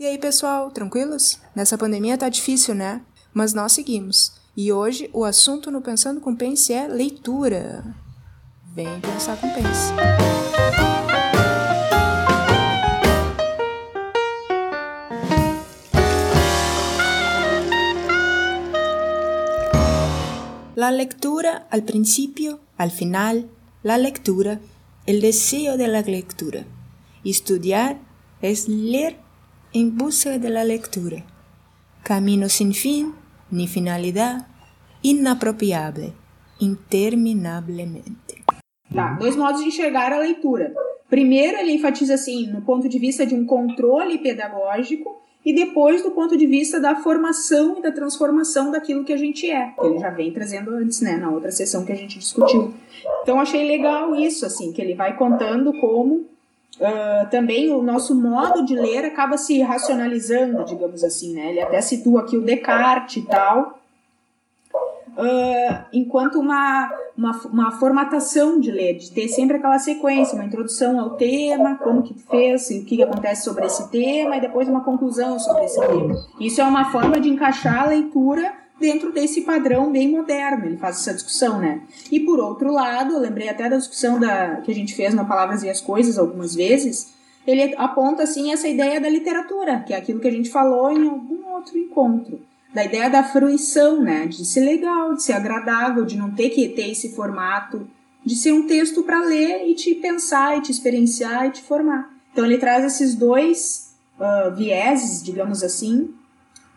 E aí, pessoal, tranquilos? Nessa pandemia tá difícil, né? Mas nós seguimos. E hoje o assunto no Pensando com Pense é leitura. Vem pensar com Pense. La lectura al principio, al final, la lectura, el deseo de la lectura. Estudiar es leer em busca de la lectura. Camino sin fin ni finalidad, inapropriable, interminablemente. Tá, dois modos de enxergar a leitura. Primeiro, ele enfatiza assim, no ponto de vista de um controle pedagógico, e depois do ponto de vista da formação e da transformação daquilo que a gente é, que ele já vem trazendo antes, né, na outra sessão que a gente discutiu. Então achei legal isso, assim, que ele vai contando como Uh, também o nosso modo de ler acaba se racionalizando, digamos assim, né? Ele até situa aqui o Descartes e tal, uh, enquanto uma, uma, uma, formatação de ler, de ter sempre aquela sequência, uma introdução ao tema, como que fez, o que acontece sobre esse tema, e depois uma conclusão sobre esse tema. Isso é uma forma de encaixar a leitura dentro desse padrão bem moderno, ele faz essa discussão, né? E por outro lado, eu lembrei até da discussão da, que a gente fez no Palavras e as Coisas algumas vezes, ele aponta assim essa ideia da literatura, que é aquilo que a gente falou em algum outro encontro, da ideia da fruição, né? De ser legal, de ser agradável, de não ter que ter esse formato, de ser um texto para ler e te pensar, e te experienciar e te formar. Então ele traz esses dois uh, vieses, digamos assim,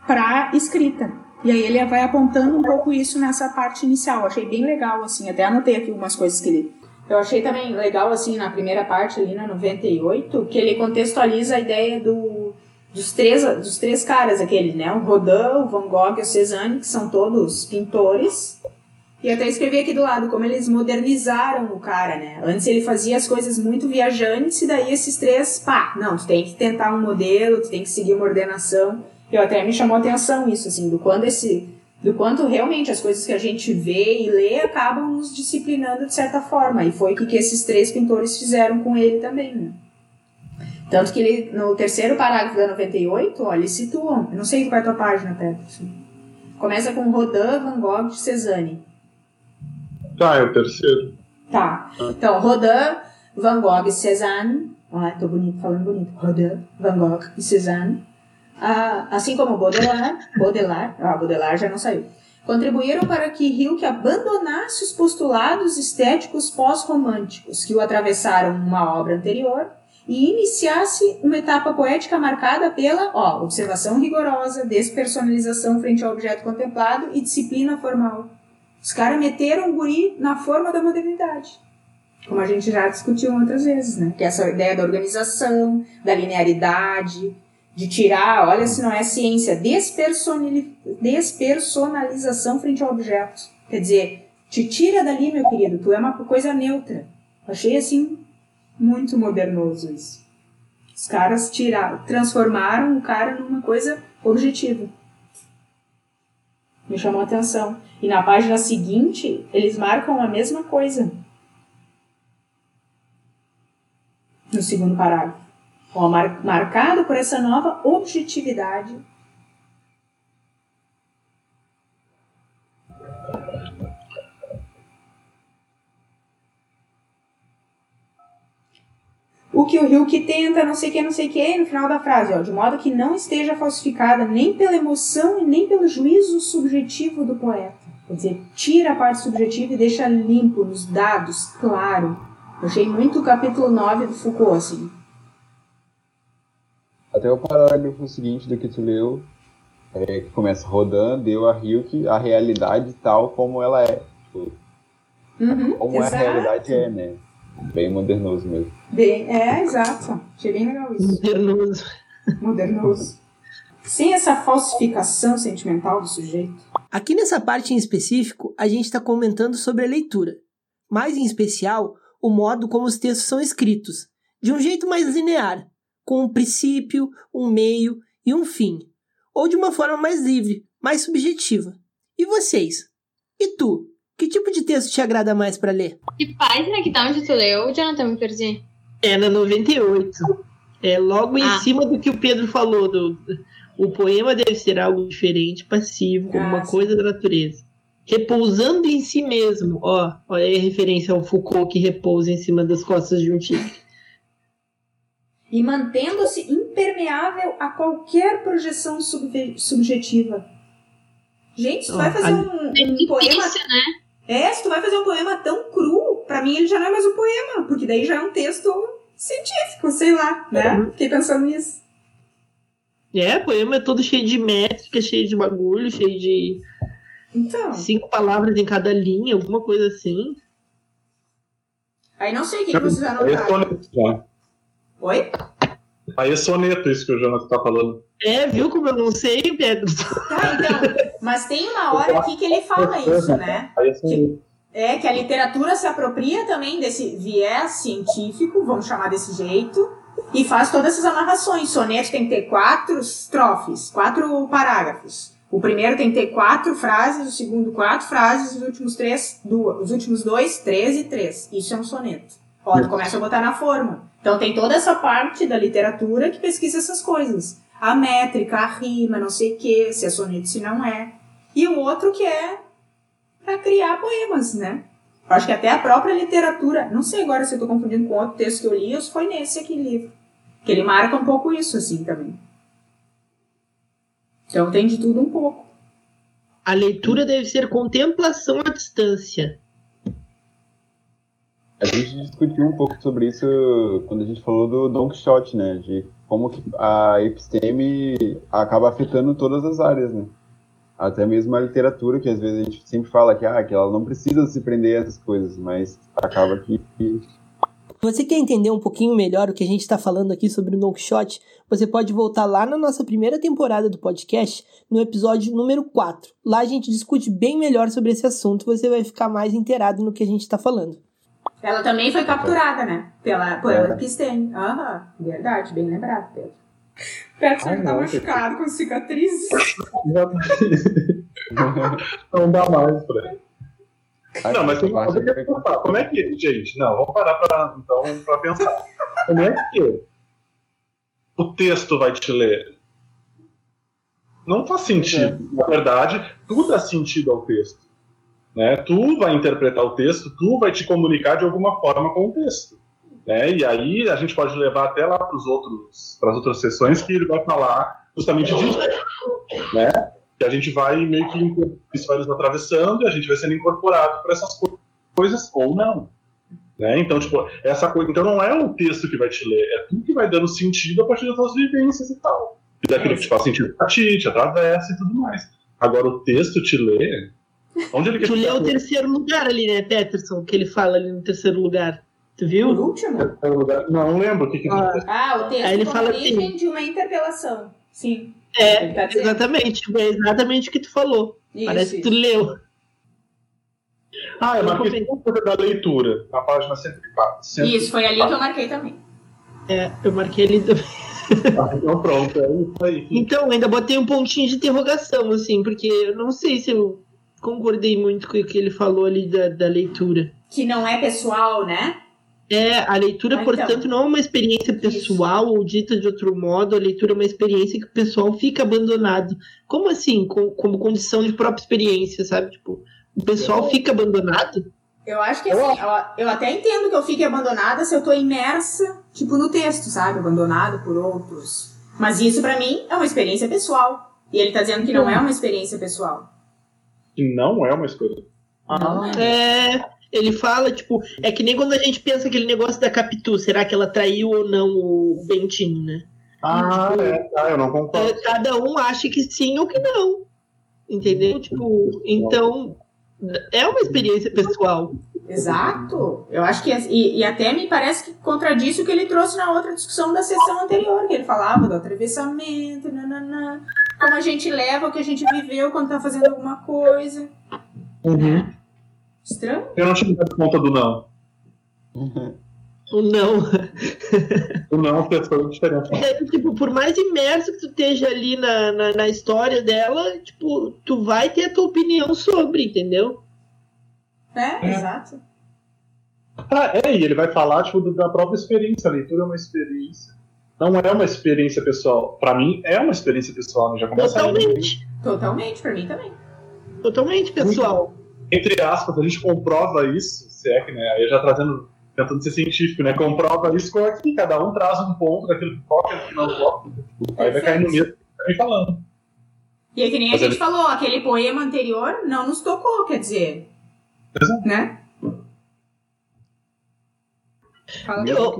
para escrita. E aí ele vai apontando um pouco isso nessa parte inicial. achei bem legal, assim. Até anotei aqui algumas coisas que ele. Eu achei também legal, assim, na primeira parte, ali na 98, que ele contextualiza a ideia do, dos, três, dos três caras, aquele, né? O Rodin, o Van Gogh e o Cézanne, que são todos pintores. E até escrevi aqui do lado como eles modernizaram o cara, né? Antes ele fazia as coisas muito viajantes, e daí esses três, pá, não, tu tem que tentar um modelo, tu tem que seguir uma ordenação. Eu até me chamou a atenção isso, assim, do quanto esse do quanto realmente as coisas que a gente vê e lê acabam nos disciplinando de certa forma. E foi o que esses três pintores fizeram com ele também, né? Tanto que ele, no terceiro parágrafo da 98, ó, eles situam, eu não sei qual é a tua página, Pedro. Assim. Começa com Rodin, Van Gogh e Cezanne. Tá, é o terceiro. Tá. Então, Rodin, Van Gogh e Cezanne. Ah, tô bonito, falando bonito. Rodin, Van Gogh e Cezanne ah, assim como Baudelaire, Baudelaire, ah, Baudelaire já não saiu, contribuíram para que Hilke abandonasse os postulados estéticos pós-românticos que o atravessaram numa obra anterior e iniciasse uma etapa poética marcada pela ó, observação rigorosa, despersonalização frente ao objeto contemplado e disciplina formal. Os caras meteram o guri na forma da modernidade. Como a gente já discutiu outras vezes, né? Que é essa ideia da organização, da linearidade, de tirar, olha se não é ciência, despersonalização frente ao objeto. Quer dizer, te tira dali, meu querido, tu é uma coisa neutra. Achei assim muito modernoso isso. Os caras tiraram, transformaram o cara numa coisa objetiva. Me chamou a atenção. E na página seguinte, eles marcam a mesma coisa. No segundo parágrafo marcado por essa nova objetividade. O que o que tenta, não sei o que, não sei o que, no final da frase, ó, de modo que não esteja falsificada nem pela emoção e nem pelo juízo subjetivo do poeta. Quer dizer, tira a parte subjetiva e deixa limpo nos dados, claro. Eu achei muito o capítulo 9 do Foucault, assim até o parágrafo seguinte do que tu leu, é, que começa rodando, deu a Hilke a realidade tal como ela é. Tipo, uhum, como exato. a realidade é, né? Bem modernoso mesmo. Bem, é, exato. Achei bem legal isso. Modernoso. Modernoso. Sem essa falsificação sentimental do sujeito. Aqui nessa parte em específico, a gente está comentando sobre a leitura. Mais em especial, o modo como os textos são escritos, de um jeito mais linear, com um princípio, um meio e um fim, ou de uma forma mais livre, mais subjetiva. E vocês? E tu? Que tipo de texto te agrada mais para ler? Que página que tá onde tu leu, Jonathan, me perdi? É na 98. É logo em Ah. cima do que o Pedro falou. Do, o poema deve ser algo diferente, passivo, como Ah, uma sim. coisa da natureza. Repousando em si mesmo. Ó, olha aí a referência ao Foucault que repousa em cima das costas de um tigre. E mantendo-se impermeável a qualquer projeção subjetiva. Gente, se tu vai fazer a- um, É um poema. difícil, né? É, se tu vai fazer um poema tão cru, pra mim ele já não é mais um poema, porque daí já é um texto científico, sei lá, né? Uhum. Fiquei pensando nisso. É, poema é todo cheio de métrica, cheio de bagulho, cheio de Então, cinco palavras em cada linha, alguma coisa assim. aí não sei o que, que vocês anotaram. Né? Oi? Aí é soneto isso que o Jonathan tá falando. É, viu como eu não sei, Pedro? Tá, então. Mas tem uma hora aqui que ele fala isso, né? Aí é soneto. É que a literatura se apropria também desse viés científico, vamos chamar desse jeito, e faz todas essas amarrações. Soneto tem que ter quatro estrofes, quatro parágrafos. O primeiro tem que ter quatro frases, o segundo quatro frases, os últimos três, duas, os últimos dois, três e três. Isso é um soneto. Tu começa a botar na forma. Então tem toda essa parte da literatura que pesquisa essas coisas. A métrica, a rima, não sei o que, se é soneto, se não é. E o outro que é para criar poemas, né? Acho que até a própria literatura, não sei agora se eu tô confundindo com outro texto que eu li ou se foi nesse aqui livro, que ele marca um pouco isso assim também. Então tem de tudo um pouco. A leitura deve ser contemplação à distância. A gente discutiu um pouco sobre isso quando a gente falou do Don Quixote, né? De como que a episteme acaba afetando todas as áreas, né? Até mesmo a literatura, que às vezes a gente sempre fala que, ah, que ela não precisa se prender a essas coisas, mas acaba que, Você quer entender um pouquinho melhor o que a gente está falando aqui sobre o Don Quixote? Você pode voltar lá na nossa primeira temporada do podcast, no episódio número 4. Lá a gente discute bem melhor sobre esse assunto, você vai ficar mais inteirado no que a gente está falando. Ela também foi capturada, né? Pela, pela É. episteme. Aham, verdade, bem lembrado, Pedro. Pedro Ai, sempre tá machucado com cicatrizes. Não dá mais pra ele. Ah, Não, mas tem uma coisa que pensar. Como é que, gente, não, vamos parar pra, então, pra pensar. Como é que o texto vai te ler? Não faz sentido. Na verdade, tudo dá sentido ao texto. Né? Tu vai interpretar o texto, tu vai te comunicar de alguma forma com o texto. Né? E aí a gente pode levar até lá para outros, as outras sessões que ele vai falar justamente disso. Né? Que a gente vai meio que isso vai nos atravessando e a gente vai sendo incorporado para essas co- coisas ou não. Né? Então, tipo, essa coisa. Então não é o texto que vai te ler, é tu que vai dando sentido a partir das tuas vivências e tal. E daquilo que te faz sentido pra ti, te atravessa e tudo mais. Agora o texto te lê. Onde ele quer Tu leu o chegar? terceiro lugar ali, né, Peterson? Que ele fala ali no terceiro lugar. Tu viu? último. Não lembro o que, que Ah, Ah, o texto Aí ele fala origem assim. de uma interpelação. Sim. É, tá exatamente. É exatamente o que tu falou. Isso, Parece que tu isso. leu. Ah, marquei comentei. coisa da leitura, na página 104. 104. Isso, foi ali que eu marquei também. É, eu marquei ali também. Ah, então pronto, é isso aí. Então, ainda botei um pontinho de interrogação, assim, porque eu não sei se eu concordei muito com o que ele falou ali da, da leitura. Que não é pessoal, né? É, a leitura, Ah, então. portanto, não é uma experiência pessoal, ou dita de outro modo, a leitura é uma experiência que o pessoal fica abandonado. Como assim? Com- como condição de própria experiência, sabe? Tipo, o pessoal fica abandonado? Eu acho que assim, eu, eu até entendo que eu fique abandonada se eu tô imersa, tipo, no texto, sabe? Abandonado por outros. Mas isso pra mim é uma experiência pessoal. E ele tá dizendo que não é uma experiência pessoal. Que não é uma escolha. Não é. É, ele fala, tipo, é que nem quando a gente pensa aquele negócio da Capitu, será que ela traiu ou não o Bentinho, né? Ah, é, tá, eu não concordo. É, Cada um acha que sim ou que não. Entendeu? Tipo, então é uma experiência pessoal. Exato. Eu acho que. E, e até me parece que contradiz o que ele trouxe na outra discussão da sessão anterior, que ele falava do atravessamento, nananã, como a gente leva o que a gente viveu quando tá fazendo alguma coisa. Uhum. Estranho? Eu não tinha dado conta do não. Não. O não fez toda a diferença. É, tipo, por mais imerso que tu esteja ali na, na, na história dela, tipo, tu vai ter a tua opinião sobre, entendeu? É, É. exato. Ah, é, e ele vai falar tipo, da própria experiência. A leitura é uma experiência. Não é uma experiência pessoal. Para mim, é uma experiência pessoal, né? já Totalmente. Totalmente, pra mim também. Totalmente, pessoal. Entre aspas, a gente comprova isso, se é que, né? Aí já trazendo, tentando ser científico, né? Comprova isso com aqui, cada um traz um ponto daquilo que toca, que não toca. Aí vai cair no mesmo que tá me falando. E é que nem a gente ele- falou, aquele poema anterior não nos tocou, quer dizer. Exato. Né?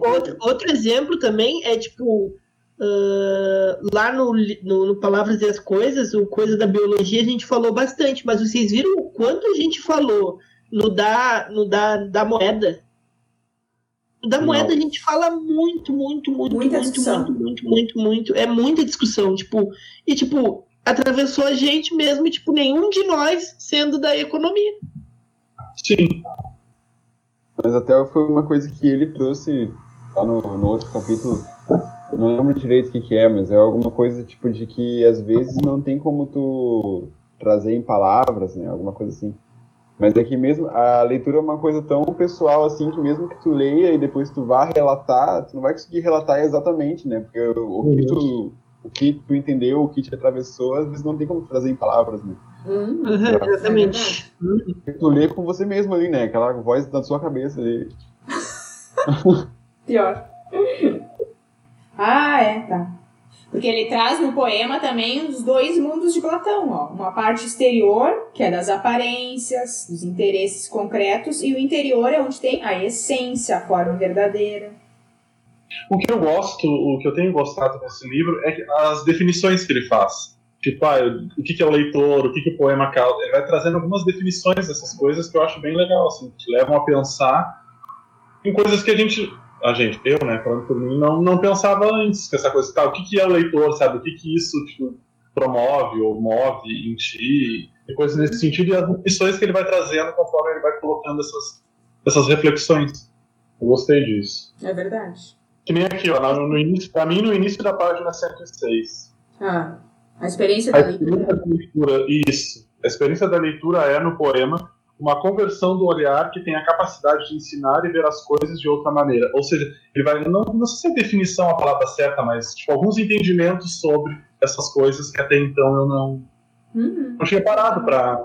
Outro, outro exemplo também é tipo. ah, lá no, no, no Palavras e as Coisas, o Coisa da Biologia, a gente falou bastante, mas vocês viram o quanto a gente falou no da, no da, da moeda? No da Não. moeda a gente fala muito, muito, muito, Muita muito, discussão. muito, muito, muito, muito. É muita discussão, tipo, e tipo, atravessou a gente mesmo, e, tipo, nenhum de nós sendo da economia. Sim, Mas até foi uma coisa que ele trouxe lá no, no outro capítulo. Não lembro direito o que, que é, mas é alguma coisa tipo de que às vezes não tem como tu trazer em palavras, né? Alguma coisa assim. Mas é que mesmo a leitura é uma coisa tão pessoal assim que mesmo que tu leia e depois tu vá relatar, tu não vai conseguir relatar exatamente, né? Porque o, o que tu o que tu entendeu, o que te atravessou, às vezes não tem como trazer em palavras, né? Hum, Uhum, exatamente. Porque tu lê com você mesmo ali, né? Aquela voz da sua cabeça ali. pior. ah, é, tá. Porque ele traz no poema também os dois mundos de Platão, ó. Uma parte exterior, que é das aparências, dos interesses concretos, e o interior é onde tem a essência, a forma verdadeira. O que eu gosto, o que eu tenho gostado nesse livro é as definições que ele faz. Tipo, ah, o que é o leitor, o que que o poema causa. Ele vai trazendo algumas definições dessas coisas que eu acho bem legal, assim, que levam a pensar em coisas que a gente, a gente, eu, né, falando por mim, não, não pensava antes, que essa coisa, tá, o que que é o leitor, sabe, o que que isso, tipo, promove ou move em ti, e coisas nesse sentido, e as definições que ele vai trazendo conforme ele vai colocando essas, essas reflexões. Eu gostei disso. É verdade. Que nem aqui, ó, no, no início, pra mim, no início da página 106. Ah, a experiência A da experiência leitura. da leitura, isso. A experiência da leitura é, no poema, uma conversão do olhar que tem a capacidade de ensinar e ver as coisas de outra maneira. Ou seja, ele vai, não, não sei se é definição a palavra certa, mas tipo, alguns entendimentos sobre essas coisas que até então eu não, Uhum, não tinha parado para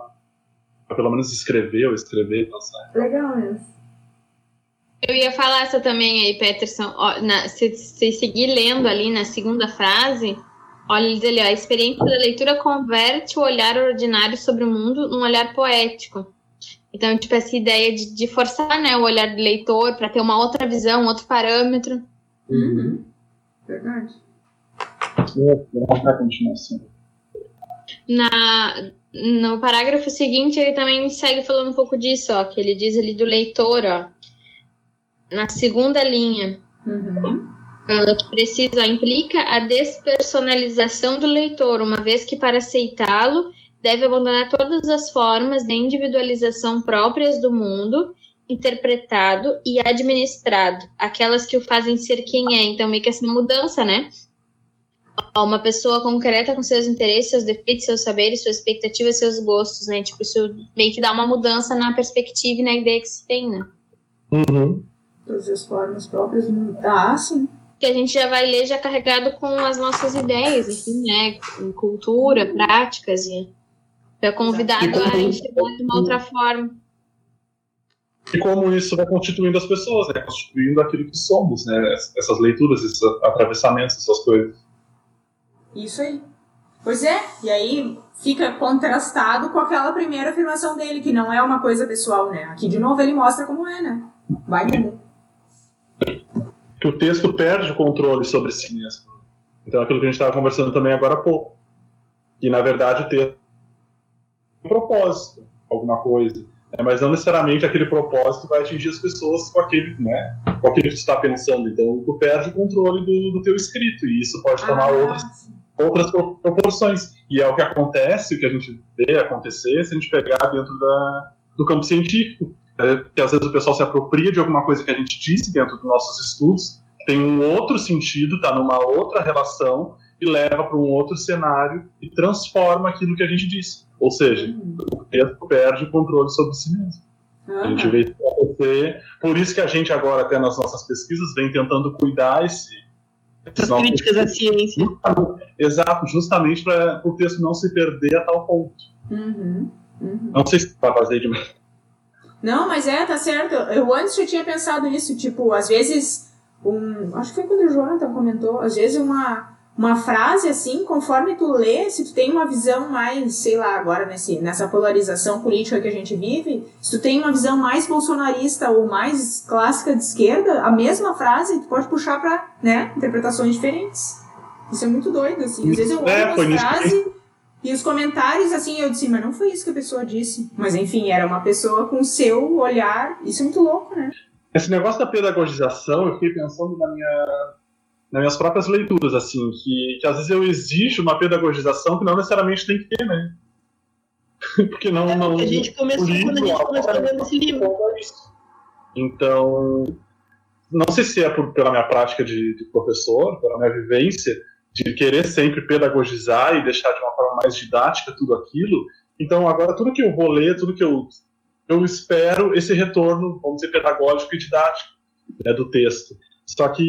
pelo menos escrever ou escrever e pensar. legal mesmo. Eu ia falar essa também aí, Peterson. Ó, na- se, se seguir lendo ali na segunda frase, olha, ele diz ali, ó, a experiência da leitura converte o olhar ordinário sobre o mundo num olhar poético. Então, tipo, essa ideia de, de forçar né, o olhar do leitor para ter uma outra visão, um outro parâmetro. Uhum. Verdade. Vamos para a continuação. Na, no parágrafo seguinte, ele também segue falando um pouco disso, ó, que ele diz ali do leitor, ó, na segunda linha. Uhum. Ela que precisa implica a despersonalização do leitor, uma vez que para aceitá-lo deve abandonar todas as formas de individualização próprias do mundo, interpretado e administrado, aquelas que o fazem ser quem é. Então, meio que essa mudança, né? Uma pessoa concreta com seus interesses, seus defeitos, seus saberes, suas expectativas, seus gostos, né? Tipo, isso meio que dá uma mudança na perspectiva e na ideia que se tem, né? Uhum. Todas as formas próprias. do mundo. Ah, sim. que a gente já vai ler já carregado com as nossas ideias, enfim, né? Com cultura, práticas e é convidado como- a enxergar de uma outra forma. E como isso vai constituindo as pessoas, né? Constituindo aquilo que somos, né? Essas leituras, esses atravessamentos, essas coisas. Isso aí. Pois é, e aí fica contrastado com aquela primeira afirmação dele, que não é uma coisa pessoal, né? Aqui de novo ele mostra como é, né? Vai entender. Que o texto perde o controle sobre si mesmo. Então, aquilo que a gente estava conversando também agora há pouco. E, na verdade, o texto tem um propósito, alguma coisa. né? Mas não necessariamente aquele propósito vai atingir as pessoas com aquele, né, com aquilo que tu está pensando. Então, tu perde o controle do, do teu escrito. E isso pode tomar outras, sim. outras pro- proporções. E é o que acontece, o que a gente vê acontecer, se a gente pegar dentro da, do campo científico. É, que às vezes o pessoal se apropria de alguma coisa que a gente disse dentro dos nossos estudos, tem um outro sentido, está numa outra relação e leva para um outro cenário e transforma aquilo que a gente disse. Ou seja, o texto perde o controle sobre si mesmo. A gente vê isso acontecer. Por isso que a gente agora, até nas nossas pesquisas, vem tentando cuidar esse, Essas Não, críticas à ciência. Exato, justamente para o texto não se perder a tal ponto. Uhum, uhum. Não sei se tá vazio demais. Não, mas é, tá certo. Eu antes já tinha pensado nisso, tipo, às vezes um. Acho que foi quando o Jonathan comentou, às vezes uma, uma frase assim, conforme tu lê, se tu tem uma visão mais, sei lá, agora nesse, nessa polarização política que a gente vive, se tu tem uma visão mais bolsonarista ou mais clássica de esquerda, a mesma frase tu pode puxar pra, né, interpretações diferentes. Isso é muito doido, assim. Às vezes eu olho É, uma frase e os comentários, assim, eu disse, mas não foi isso que a pessoa disse. Mas enfim, era uma pessoa com seu olhar. Isso é muito louco, né? Esse negócio da pedagogização, eu fiquei pensando na minha, nas minhas próprias leituras, assim, que, que às vezes eu exijo uma pedagogização que não necessariamente tem que ter, né? Porque não. não A gente começou o livro, quando a gente a começou obra, lendo esse livro. é. Então, não sei se é por, pela minha prática de, de professor, pela minha vivência, de querer sempre pedagogizar e deixar de uma forma mais didática tudo aquilo. Então, agora, tudo que eu vou ler, tudo que eu. Eu espero esse retorno, vamos dizer, pedagógico e didático né, do texto. Só que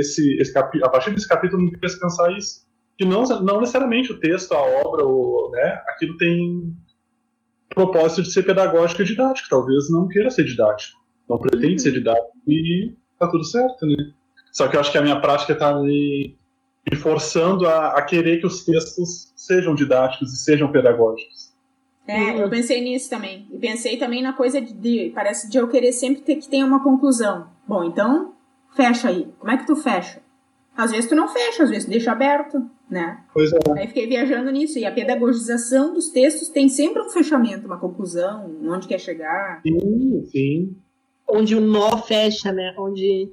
esse, esse capi- a partir desse capítulo me fez pensar isso. Que não, não necessariamente o texto, a obra, o, né, aquilo tem propósito de ser pedagógico e didático. Talvez não queira ser didático. Não pretende Uhum. ser didático e tá tudo certo, né? Só que eu acho que a minha prática tá me, me forçando a, a querer que os textos sejam didáticos e sejam pedagógicos. É, eu pensei nisso também. E pensei também na coisa de, de- parece de eu querer sempre ter que ter uma conclusão. Bom, então fecha aí. Como é que tu fecha? Às vezes tu não fecha, às vezes tu deixa aberto, né? Pois é. Aí fiquei viajando nisso. E a pedagogização dos textos tem sempre um fechamento, uma conclusão, onde quer chegar. Sim, sim. onde o nó fecha, né? Onde,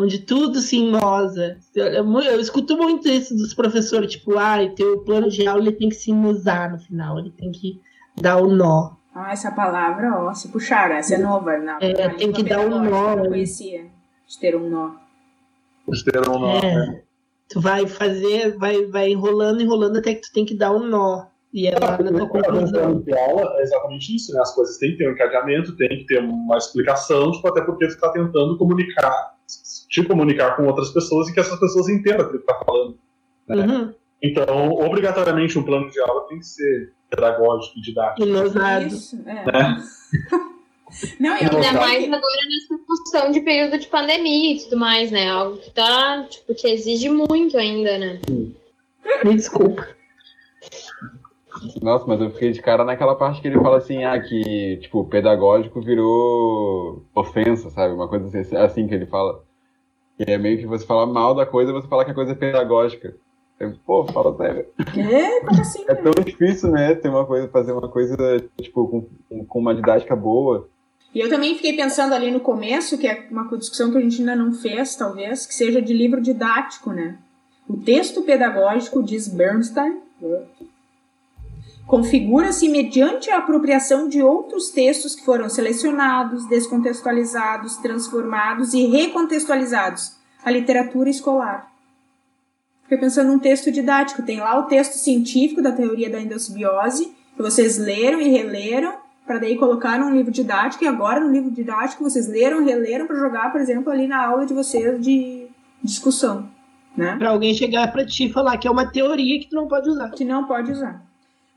onde tudo se ennosa. Eu, eu, escuto muito isso dos professores, tipo, ah, teu plano de aula ele tem que se ennosar no final, ele tem que dar o nó. Ah, essa palavra, ó, se puxaram. Essa é nova. Na, É, na tem que dar um nó, Eu né? conhecia de ter um nó. Eles terão uma- É. Tu vai fazer, vai, vai enrolando, enrolando até que tu tem que dar um nó. E é lá na tua conclusão. de aula é exatamente isso, né? As coisas têm que ter um encadeamento, tem que ter uma explicação, tipo, até porque tu está tentando comunicar, te comunicar com outras pessoas e que essas pessoas entendam aquilo que tu tá falando. né? Uhum. Então, obrigatoriamente, um plano de aula tem que ser pedagógico e didático. Enosado. Isso, é. Né? Não, eu Ainda mais agora nessa função de período de pandemia e tudo mais, né? Algo que tá, tipo, que exige muito ainda, né? Me desculpa. Nossa, mas eu fiquei de cara naquela parte que ele fala assim, ah, que, tipo, pedagógico virou ofensa, sabe? Uma coisa assim, assim que ele fala. Que é meio que você falar mal da coisa, você falar que a coisa é pedagógica. Eu, Pô, fala sério. É, como assim? É tão difícil, né, ter uma coisa, fazer uma coisa, tipo, com, com uma didática boa. E eu também fiquei pensando ali no começo, que é uma discussão que a gente ainda não fez, talvez, que seja de livro didático, né? O texto pedagógico, diz Bernstein, configura-se mediante a apropriação de outros textos que foram selecionados, descontextualizados, transformados e recontextualizados à literatura escolar. Fiquei pensando num texto didático. Tem lá o texto científico da teoria da endosbiose, que vocês leram e releram, para daí colocar num livro didático, e agora no livro didático vocês leram, releram para jogar, por exemplo, ali na aula de vocês de discussão, né? Pra alguém chegar pra ti e falar que é uma teoria que tu não pode usar. Que não pode usar.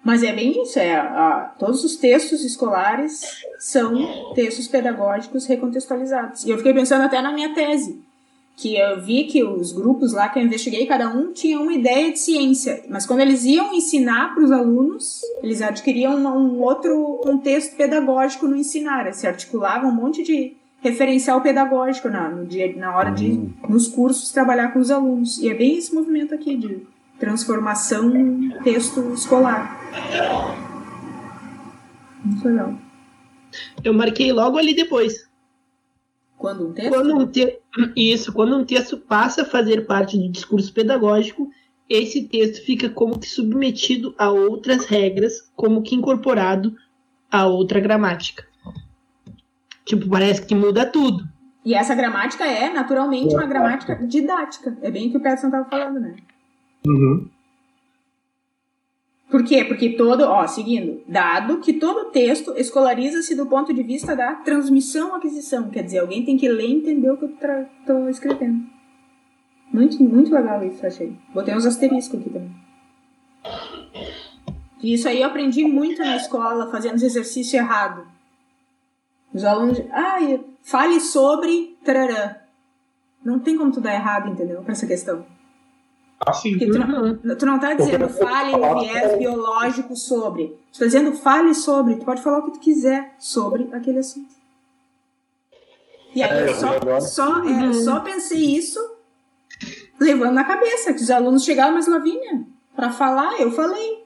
Mas é bem isso, é, a- todos os textos escolares são textos pedagógicos recontextualizados. E eu fiquei pensando até na minha tese, que eu vi que os grupos lá que eu investiguei, cada um tinha uma ideia de ciência, mas quando eles iam ensinar para os alunos, eles adquiriam um, um outro contexto pedagógico no ensinar, se articulava um monte de referencial pedagógico na, dia, na hora de, nos cursos, trabalhar com os alunos. E é bem esse movimento aqui de transformação texto escolar. Muito legal. Eu marquei logo ali depois. Quando um texto? Quando um te... Isso, quando um texto passa a fazer parte do discurso pedagógico, esse texto fica como que submetido a outras regras, como que incorporado a outra gramática. Tipo, parece que muda tudo. E essa gramática é, naturalmente, uma gramática didática. É bem o que o Peterson estava falando, né? Uhum. Por quê? Porque todo, ó, seguindo, dado que todo texto escolariza-se do ponto de vista da transmissão-aquisição, quer dizer, alguém tem que ler e entender o que eu estou escrevendo. Muito, muito legal isso, achei. Botei uns asteriscos aqui também. E isso aí eu aprendi muito na escola, fazendo os exercícios errados. Os alunos, ah, fale sobre tararã. Não tem como tu dar errado, entendeu? Pra essa questão. Assim, Porque tu não, tu não tá dizendo fale no viés biológico sobre. Tu tá dizendo fale sobre. Tu pode falar o que tu quiser sobre aquele assunto. E aí É, eu eu só, só, é, eu só pensei isso levando na cabeça. Que os alunos chegavam, mas Lavínia, pra falar, eu falei.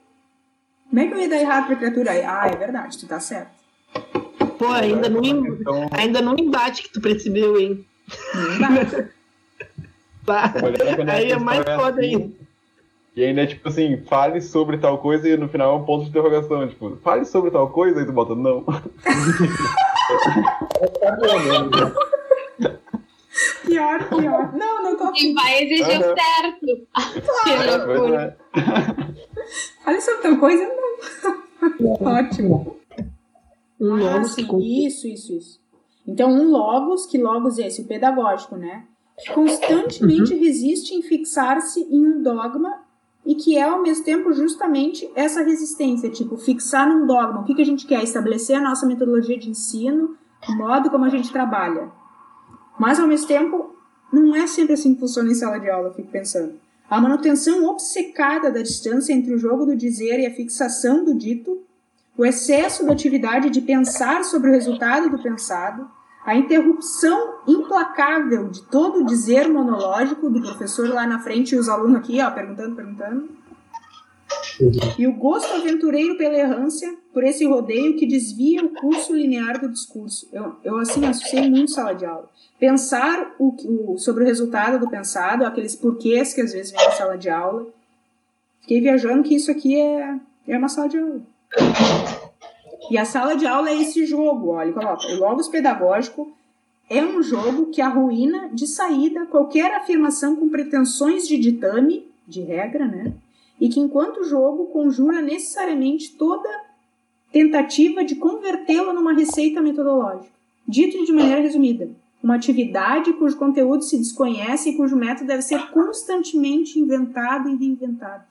Como é que eu ia dar errado pra criatura? Aí, Ah, é verdade, tu tá certo. Pô, ainda não, em- Então, ainda não embate que tu percebeu, hein? Não dá. Quando Aí é mais foda assim, ainda. E ainda é tipo assim, fale sobre tal coisa e no final é um ponto de interrogação. Tipo, fale sobre tal coisa e tu bota não. Pior, pior. Não, não tô E vai exigir o certo. Que Pois loucura. é. Fale sobre tal coisa, não. Ótimo. Um Ah, novo sim. Isso, isso, isso. Então, um logos, que logos esse? O pedagógico, né? Que constantemente resiste em fixar-se em um dogma e que é, ao mesmo tempo, justamente essa resistência, tipo, fixar num dogma. O que, que a gente quer? Estabelecer a nossa metodologia de ensino, o modo como a gente trabalha. Mas, ao mesmo tempo, não é sempre assim que funciona em sala de aula, eu fico pensando. A manutenção obcecada da distância entre o jogo do dizer e a fixação do dito o excesso da atividade de pensar sobre o resultado do pensado, a interrupção implacável de todo o dizer monológico do professor lá na frente e os alunos aqui, ó, perguntando, perguntando. E o gosto aventureiro pela errância, por esse rodeio que desvia o curso linear do discurso. Eu, eu assim, associei muito sala de aula. Pensar o, o- sobre o resultado do pensado, aqueles porquês que às vezes vem na sala de aula. Fiquei viajando que isso aqui é, é uma sala de aula. E a sala de aula é esse jogo, olha, coloca. O Logos Pedagógico é um jogo que arruína de saída qualquer afirmação com pretensões de ditame, de regra, né? E que, enquanto jogo, conjura necessariamente toda tentativa de convertê-lo numa receita metodológica. Dito de maneira resumida, uma atividade cujo conteúdo se desconhece e cujo método deve ser constantemente inventado e reinventado.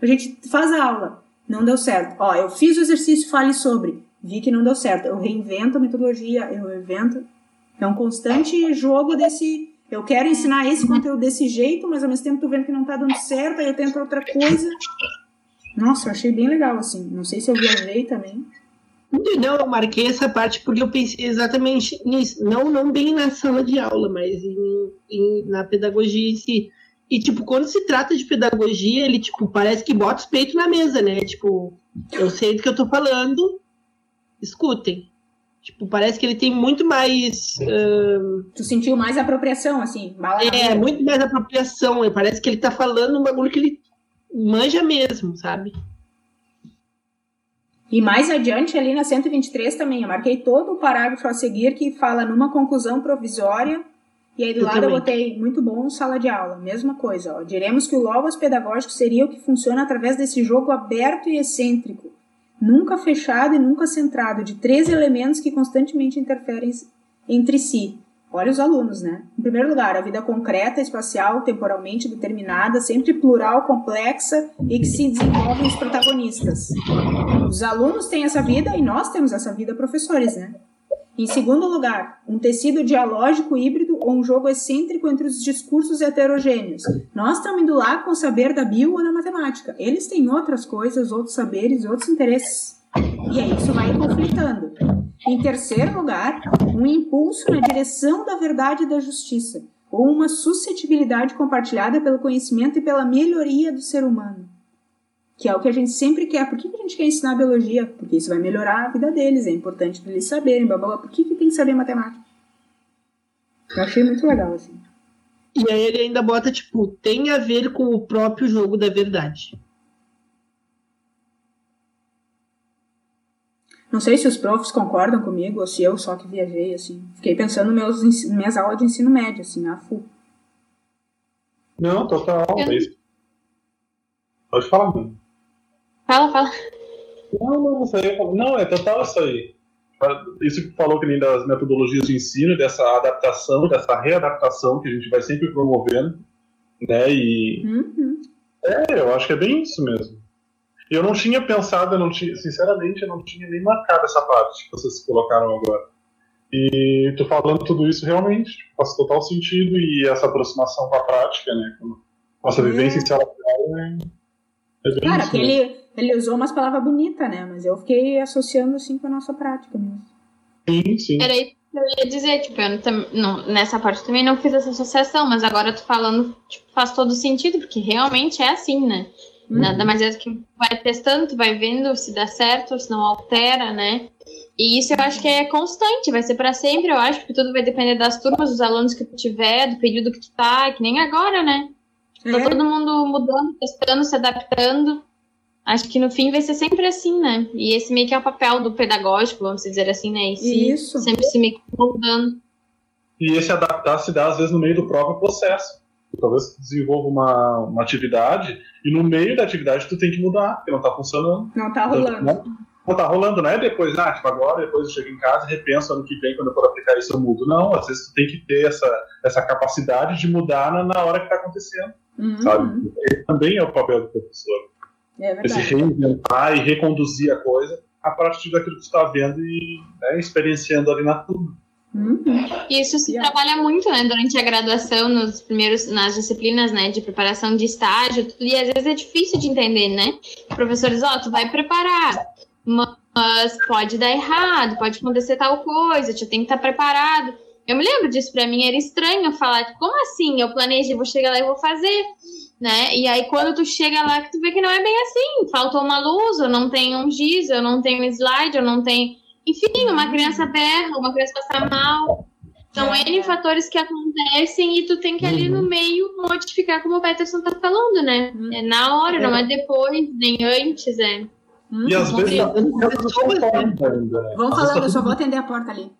A gente faz a aula, não deu certo. Ó, eu fiz o exercício, fale sobre. Vi que não deu certo. Eu reinvento a metodologia, eu invento. É um constante jogo desse. Eu quero ensinar esse conteúdo desse jeito, mas ao mesmo tempo tô vendo que não tá dando certo, aí eu tento outra coisa. Nossa, eu achei bem legal, assim. Não sei se eu viajei também. Não, eu marquei essa parte porque eu pensei exatamente nisso. Não, não bem na sala de aula, mas em, em- na pedagogia em si. E, tipo, quando se trata de pedagogia, ele, tipo, parece que bota os peitos na mesa, né? Tipo, eu sei do que eu tô falando, escutem. Tipo, parece que ele tem muito mais. ah, Tu sentiu mais apropriação, assim, bala na é, muito mais apropriação. e Parece que ele tá falando um bagulho que ele manja mesmo, sabe? E mais adiante, ali na 123 também, eu marquei todo o parágrafo a seguir que fala numa conclusão provisória. E aí do Eu lado eu também. botei muito bom sala de aula. Mesma coisa, ó. Diremos que o logos pedagógico seria o que funciona através desse jogo aberto e excêntrico, nunca fechado e nunca centrado, de três elementos que constantemente interferem entre si. Olha os alunos, né? Em primeiro lugar, a vida concreta, espacial, temporalmente determinada, sempre plural, complexa e que se desenvolvem os protagonistas. Os alunos têm essa vida e nós temos essa vida, professores, né? Em segundo lugar, um tecido dialógico híbrido ou um jogo excêntrico entre os discursos heterogêneos. Nós estamos indo lá com o saber da bio ou da matemática. Eles têm outras coisas, outros saberes, outros interesses. E aí isso vai conflitando. Em terceiro lugar, um impulso na direção da verdade e da justiça, ou uma suscetibilidade compartilhada pelo conhecimento e pela melhoria do ser humano que é o que a gente sempre quer. Por que, que a gente quer ensinar biologia? Porque isso vai melhorar a vida deles, é importante para eles saberem, blá, blá, blá. Por que, que tem que saber matemática? Eu achei muito legal, assim. E aí ele ainda bota, tipo, tem a ver com o próprio jogo da verdade. Não sei se os profs concordam comigo ou se eu só que viajei, assim. Fiquei pensando meus, minhas aulas de ensino médio, assim, a full. Não, total. É isso. Pode falar, mano. Fala, fala. Não, não, isso aí. Não, é total isso aí. Isso que falou que nem das metodologias de ensino, dessa adaptação, dessa readaptação que a gente vai sempre promovendo. né? E Uhum. é, eu acho que é bem isso mesmo. Eu não tinha pensado, eu não tinha, sinceramente, eu não tinha nem marcado essa parte que vocês colocaram agora. E tu falando tudo isso realmente faz total sentido e essa aproximação com a prática, né? Com nossa É. vivência em sala de aula é, é isso que mesmo. Ele, usou umas palavras bonitas, né? Mas eu fiquei associando assim com a nossa prática mesmo. Sim, sim. Era isso que eu ia dizer, tipo, eu não não- nessa parte eu também não fiz essa associação, mas agora tu falando, tipo, faz todo sentido, porque realmente é assim, né? Nada mais é do que vai testando, tu vai vendo se dá certo, se não altera, né? E isso eu acho que é constante, vai ser pra sempre, eu acho, porque tudo vai depender das turmas, dos alunos que tu tiver, do período que tu tá, que nem agora, né? Tá É. todo mundo mudando, testando, se adaptando. Acho que no fim vai ser sempre assim, né? E esse meio que é o papel do pedagógico, vamos dizer assim, né? E se- Isso. sempre se meio que moldando. E esse adaptar se dá, às vezes, no meio do próprio processo. Talvez desenvolva uma, uma atividade e no meio da atividade tu tem que mudar, porque não tá funcionando. Não tá rolando. Não, não tá rolando, não é depois, ah, tipo, agora, depois eu chego em casa e repenso ano que vem, quando eu for aplicar isso, eu mudo. Não, às vezes tu tem que ter essa, essa capacidade de mudar na, na hora que tá acontecendo, Uhum. sabe? Esse também é o papel do professor. É verdade. reinventar e reconduzir a coisa a partir daquilo que tu tá vendo e né, experienciando ali na turma. Uhum. E isso se Yeah. trabalha muito, né, durante a graduação, nos primeiros, nas disciplinas, né, de preparação de estágio, tudo, e às vezes é difícil de entender, né? Professores, ó, tu vai preparar, mas pode dar errado, pode acontecer tal coisa, tu tem que estar preparado. Eu me lembro disso, pra mim era estranho falar, como assim? Eu planejei, vou chegar lá e vou fazer, né? E aí quando tu chega lá, que tu vê que não é bem assim, faltou uma luz, eu não tenho um giz, eu não tenho um slide, eu não tenho... Enfim, uma criança berra, uma criança passa mal. São É. N fatores que acontecem e tu tem que ali no meio modificar como o Peterson tá falando, né? Uhum. É na hora, não é depois, nem antes, é. Uhum. E às Vamos vezes tá tudo dentro dos conformes ainda, né? Vamos falando, tá eu só vou atender a porta ali.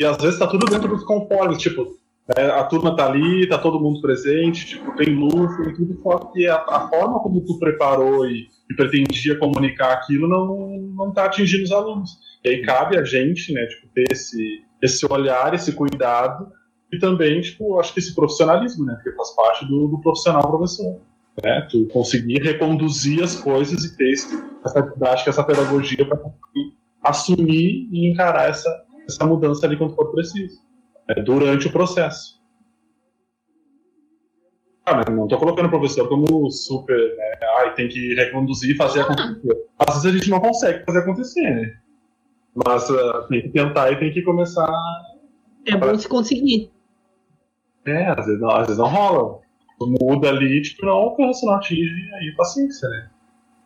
E às vezes tá tudo dentro dos conformes, tipo, né, a turma tá ali, tá todo mundo presente, tipo, tem luz, tem tudo, só que a, a forma como tu preparou e, e pretendia comunicar aquilo não, não tá atingindo os alunos. E aí cabe a gente, né, tipo, ter esse, esse olhar, esse cuidado e também, tipo, acho que esse profissionalismo, né, porque faz parte do, do profissional professor. Né, tu conseguir reconduzir as coisas e ter esse, essa didática, essa pedagogia para assumir e encarar essa, essa mudança ali quando for preciso, né, durante o processo. Ah, mas não estou colocando o professor como super, né? Ai, tem que reconduzir e fazer acontecer. Às vezes a gente não consegue fazer acontecer, né? Mas ah, tem que tentar e tem que começar. É bom se conseguir. É, às vezes não, às vezes não rola. Tu muda ali, tipo, não alcança, não atinge, aí paciência, né?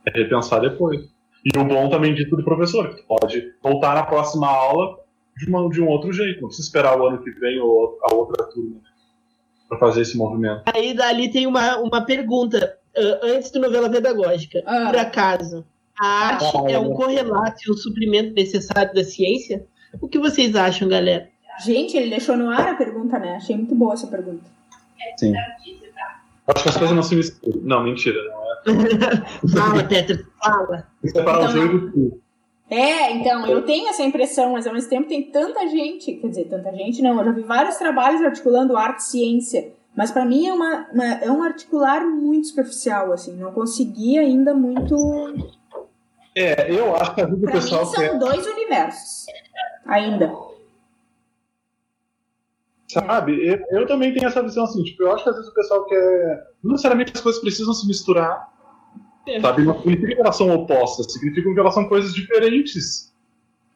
É repensar depois. E o bom também de tudo professor, que tu pode voltar na próxima aula de, uma, de um outro jeito. Não precisa esperar o ano que vem ou a outra turma para fazer esse movimento. Aí dali tem uma, uma pergunta, ah, antes do novela pedagógica. Ah. Por acaso, a arte Ah, é um correlato e um suprimento necessário da ciência? O que vocês acham, galera? Gente, ele deixou no ar a pergunta, né? Achei muito boa essa pergunta. Sim. Acho que as coisas não se misturam. Não, mentira, não é. Fala, Tetra, fala. Separar o Então, joio do cu. É, então, eu tenho essa impressão, mas ao mesmo tempo tem tanta gente, quer dizer, tanta gente não, eu já vi vários trabalhos articulando arte e ciência, mas pra mim é, uma, uma- é um articular muito superficial, assim, não consegui ainda muito... É, eu acho que a vida do Pra mim pessoal são dois universos, ainda. sabe? Eu, eu também tenho essa visão assim, tipo, eu acho que às vezes o pessoal quer. Não necessariamente as coisas precisam se misturar. É. Sabe? Não significa que elas são opostas, significa que elas são coisas diferentes.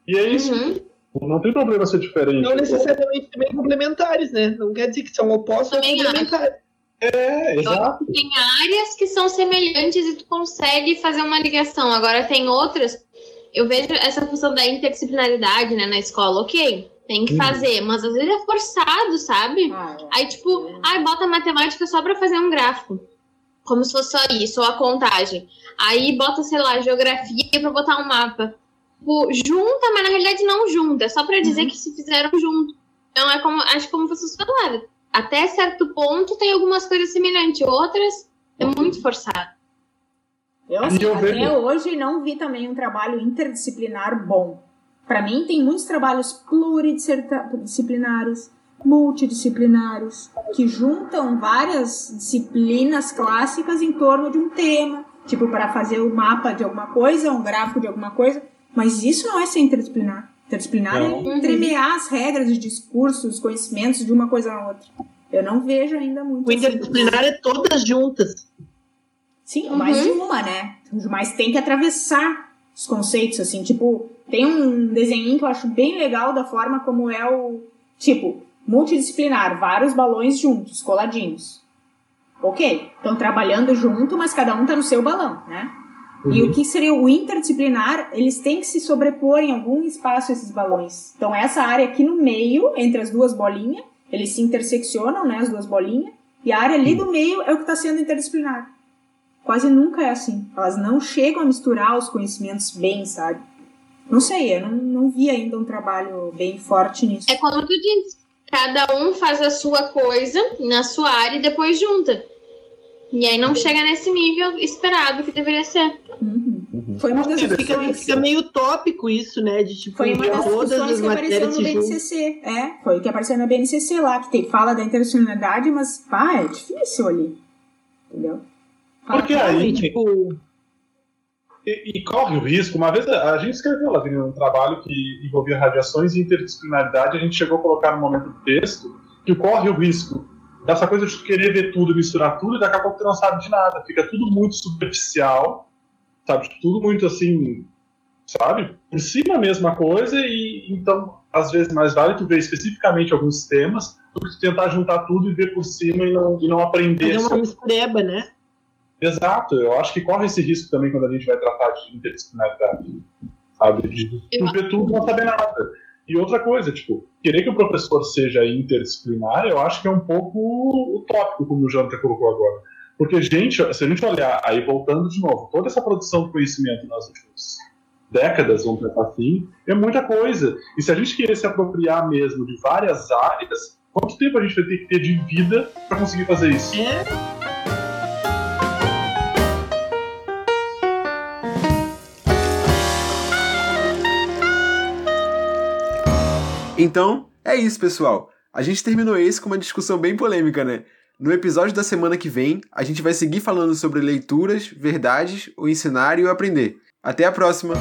E é isso. Uhum. Não tem problema ser diferente. Não necessariamente também complementares, né? Não quer dizer que são opostos ou Também complementares. É, exato. Tem áreas que são semelhantes e tu consegue fazer uma ligação. Agora tem outras. Eu vejo essa função da interdisciplinaridade, né, na escola, ok. Tem que Uhum. fazer, mas às vezes é forçado, sabe? Ah, é. Aí, tipo, ai, bota matemática só pra fazer um gráfico. Como se fosse só isso, ou a contagem. Aí bota, sei lá, geografia pra botar um mapa. Tipo, junta, mas na realidade não junta. É só pra dizer Uhum. que se fizeram junto. Então é como, acho como vocês falaram. Até certo ponto tem algumas coisas semelhantes, outras é muito forçado. Eu, assim, eu até hoje não vi também um trabalho interdisciplinar bom. Pra mim, tem muitos trabalhos pluridisciplinares, multidisciplinares, que juntam várias disciplinas clássicas em torno de um tema, tipo para fazer o um mapa de alguma coisa, um gráfico de alguma coisa, mas isso não é ser interdisciplinar. Interdisciplinar não. é entremear as regras de discurso, os conhecimentos de uma coisa na outra. Eu não vejo ainda muito. O assim. interdisciplinar é todas juntas. Sim, uhum. mais de uma, né? Mas tem que atravessar os conceitos, assim, tipo, tem um desenho que eu acho bem legal da forma como é o, tipo, multidisciplinar, vários balões juntos, coladinhos. Ok, estão trabalhando junto, mas cada um está no seu balão, né? Uhum. E o que seria o interdisciplinar, eles têm que se sobrepor em algum espaço esses balões. Então essa área aqui no meio, entre as duas bolinhas, eles se interseccionam, né, as duas bolinhas, e a área ali do meio é o que está sendo interdisciplinar. Quase nunca é assim. Elas não chegam a misturar os conhecimentos bem, sabe? Não sei, eu não, não vi ainda um trabalho bem forte nisso. É como tu disse, cada um faz a sua coisa na sua área e depois junta. E aí não chega nesse nível esperado que deveria ser. Uhum. Uhum. Foi uma das fica, discussões. Fica meio tópico isso, né? De tipo, foi uma das discussões que apareceu no BNCC. É, foi o que apareceu na BNCC lá, que tem, fala da internacionalidade, mas pá, é difícil ali. Entendeu? Fala, Porque aí, tipo. E, e, corre o risco. Uma vez a, a gente escreveu lá um trabalho que envolvia radiações e interdisciplinaridade, a gente chegou a colocar no momento do texto que corre o risco dessa coisa de querer ver tudo, misturar tudo, e daqui a pouco tu não sabe de nada. Fica tudo muito superficial, sabe? Tudo muito assim, sabe? Por cima a mesma coisa, e então, às vezes, mais vale tu ver especificamente alguns temas do que tentar juntar tudo e ver por cima e não, e não aprender. É uma mistureba, né? Exato, eu acho que corre esse risco também quando a gente vai tratar de interdisciplinaridade, sabe? De tudo e não saber nada. E outra coisa, tipo, querer que o professor seja interdisciplinar, eu acho que é um pouco utópico, como o Jonathan colocou agora. Porque, gente, se a gente olhar, aí voltando de novo, toda essa produção de conhecimento nas últimas décadas, vamos pensar assim, é muita coisa. E se a gente querer se apropriar mesmo de várias áreas, quanto tempo a gente vai ter que ter de vida para conseguir fazer isso? É. Então, é isso, pessoal. A gente terminou esse com uma discussão bem polêmica, né? No episódio da semana que vem, a gente vai seguir falando sobre leituras, verdades, o ensinar e o aprender. Até a próxima!